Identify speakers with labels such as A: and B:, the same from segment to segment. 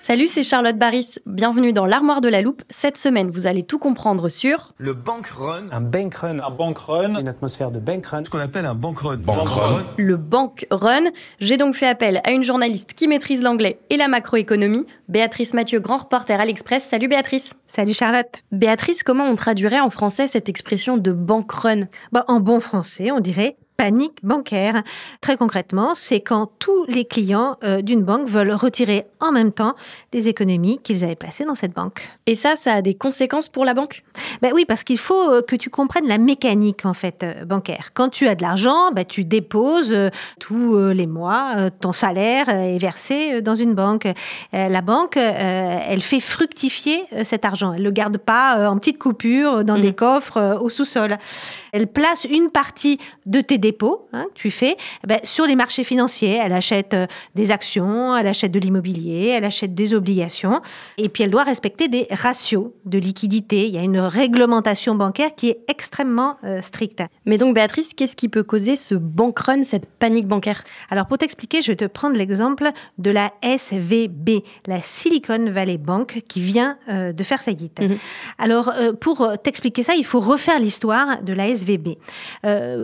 A: Salut, c'est Charlotte Baris. Bienvenue dans l'armoire de la loupe. Cette semaine, vous allez tout comprendre sur
B: Le bank run.
C: Un bank run.
D: Un bank run.
C: Une atmosphère de bank run.
B: Ce qu'on appelle un bank run.
D: Bank run.
A: le bank run. J'ai donc fait appel à une journaliste qui maîtrise l'anglais et la macroéconomie, Béatrice Mathieu, grand reporter à l'Express. Salut Béatrice.
E: Salut Charlotte.
A: Béatrice, comment on traduirait en français cette expression de bank run?
E: Bon, en bon français, on dirait panique bancaire. Très concrètement, c'est quand tous les clients euh, d'une banque veulent retirer en même temps des économies qu'ils avaient placées dans cette banque.
A: Et ça, ça a des conséquences pour la banque?
E: Ben oui, parce qu'il faut euh, que tu comprennes la mécanique en fait euh, bancaire. Quand tu as de l'argent, ben, tu déposes euh, tous euh, les mois euh, ton salaire est versé dans une banque. La banque, elle fait fructifier cet argent. Elle le garde pas en petites coupures dans
A: Mhm.
E: des coffres au sous-sol. Elle place une partie de tes dépôts hein, que tu fais ben, sur les marchés financiers. Elle achète des actions, elle achète de l'immobilier, elle achète des obligations. Et puis elle doit respecter des ratios de liquidité. Il y a une réglementation bancaire qui est extrêmement euh, stricte.
A: Mais donc Béatrice, qu'est-ce qui peut causer ce bank run, cette panique bancaire?
E: Alors pour t'expliquer, je vais te prendre l'exemple de la SVB, la Silicon Valley Bank, qui vient euh, de faire faillite.
A: Mhm.
E: Alors euh, pour t'expliquer ça, il faut refaire l'histoire de la SVB.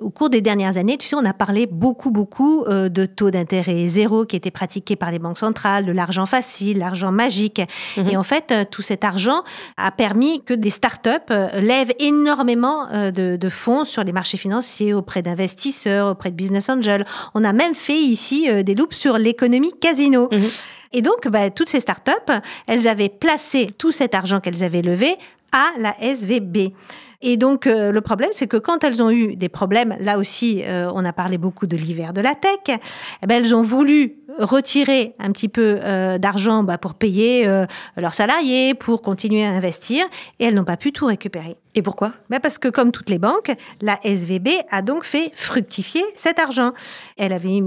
E: Au cours des dernières années, tu sais, on a parlé beaucoup, beaucoup de taux d'intérêt zéro qui étaient pratiqués par les banques centrales, de l'argent facile, l'argent magique.
A: Mhm.
E: Et en fait, tout cet argent a permis que des startups euh, lèvent énormément euh, de, de fonds sur les marchés financiers auprès d'investisseurs, auprès de business angels. On a même fait ici euh, des loupes sur l'économie casino.
A: Mhm.
E: Et donc, bah, toutes ces startups, elles avaient placé tout cet argent qu'elles avaient levé à la SVB. Et donc, euh, le problème, c'est que quand elles ont eu des problèmes, là aussi, euh, on a parlé beaucoup de l'hiver de la tech, eh ben, elles ont voulu retirer un petit peu euh, d'argent bah, pour payer euh, leurs salariés, pour continuer à investir, et elles n'ont pas pu tout récupérer.
A: Et pourquoi?
E: Ben parce que comme toutes les banques, la SVB a donc fait fructifier cet argent. Elle avait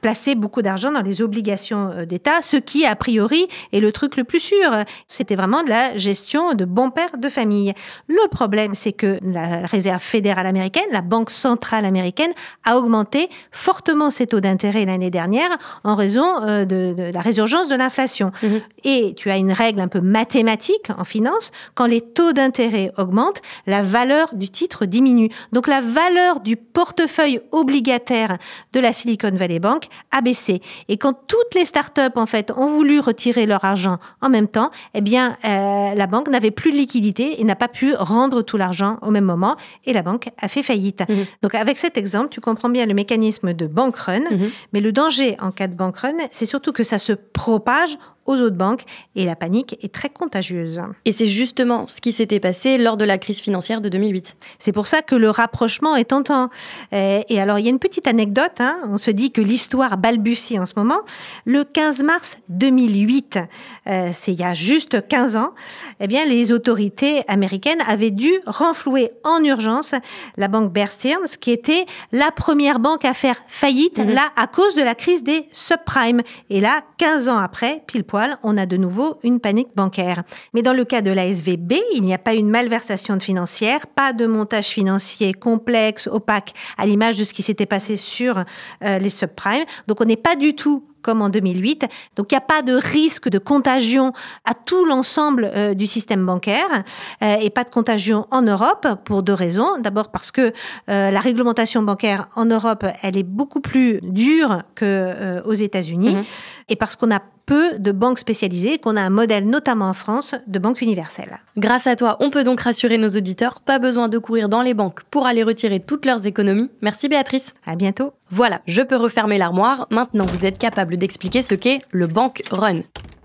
E: placé beaucoup d'argent dans les obligations euh, d'État, ce qui, a priori, est le truc le plus sûr. C'était vraiment de la gestion de bon père de famille. Le problème, c'est que la Réserve fédérale américaine, la Banque centrale américaine, a augmenté fortement ses taux d'intérêt l'année dernière en raison euh, de, de la résurgence de l'inflation.
A: Mhm.
E: Et tu as une règle un peu mathématique en finance, quand les taux d'intérêt augmentent, la valeur du titre diminue. Donc la valeur du portefeuille obligataire de la Silicon Valley Bank a baissé. Et quand toutes les startups en fait ont voulu retirer leur argent en même temps, eh bien euh, la banque n'avait plus de liquidité et n'a pas pu rendre tout l'argent au même moment et la banque a fait faillite.
A: Mhm.
E: Donc avec cet exemple, tu comprends bien le mécanisme de bank run,
A: Mhm.
E: mais le danger en cas de bank run, c'est surtout que ça se propage aux autres banques et la panique est très contagieuse.
A: Et c'est justement ce qui s'était passé lors de la crise financière de 2008.
E: C'est pour ça que le rapprochement est tentant. Et alors, il y a une petite anecdote. hein. On se dit que l'histoire balbutie en ce moment. Le 15 mars 2008, euh, c'est il y a juste 15 ans, eh bien, les autorités américaines avaient dû renflouer en urgence la banque Bear Stearns, qui était la première banque à faire faillite,
A: Mhm.
E: là, à cause de la crise des subprimes. Et là, 15 ans après, pile poil, on a de nouveau une panique bancaire. Mais dans le cas de la SVB, il n'y a pas une malversation financière, pas de montage financier complexe, opaque, à l'image de ce qui s'était passé sur euh, les subprimes. Donc on n'est pas du tout comme en 2008. Donc il n'y a pas de risque de contagion à tout l'ensemble euh, du système bancaire euh, et pas de contagion en Europe pour deux raisons. D'abord parce que euh, la réglementation bancaire en Europe, elle est beaucoup plus dure que aux États-Unis mhm. et parce qu'on a peu de banques spécialisées, qu'on a un modèle notamment en France de banque universelle.
A: Grâce à toi, on peut donc rassurer nos auditeurs, pas besoin de courir dans les banques pour aller retirer toutes leurs économies. Merci Béatrice.
E: À bientôt.
A: Voilà, je peux refermer l'armoire. Maintenant, vous êtes capable d'expliquer ce qu'est le bank run.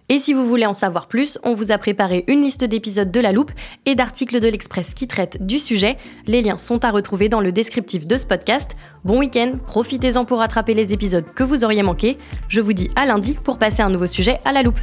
A: Et si vous voulez en savoir plus, on vous a préparé une liste d'épisodes de La Loupe et d'articles de l'Express qui traitent du sujet. Les liens sont à retrouver dans le descriptif de ce podcast. Bon week-end, profitez-en pour rattraper les épisodes que vous auriez manqués. Je vous dis à lundi pour passer un nouveau sujet à La Loupe.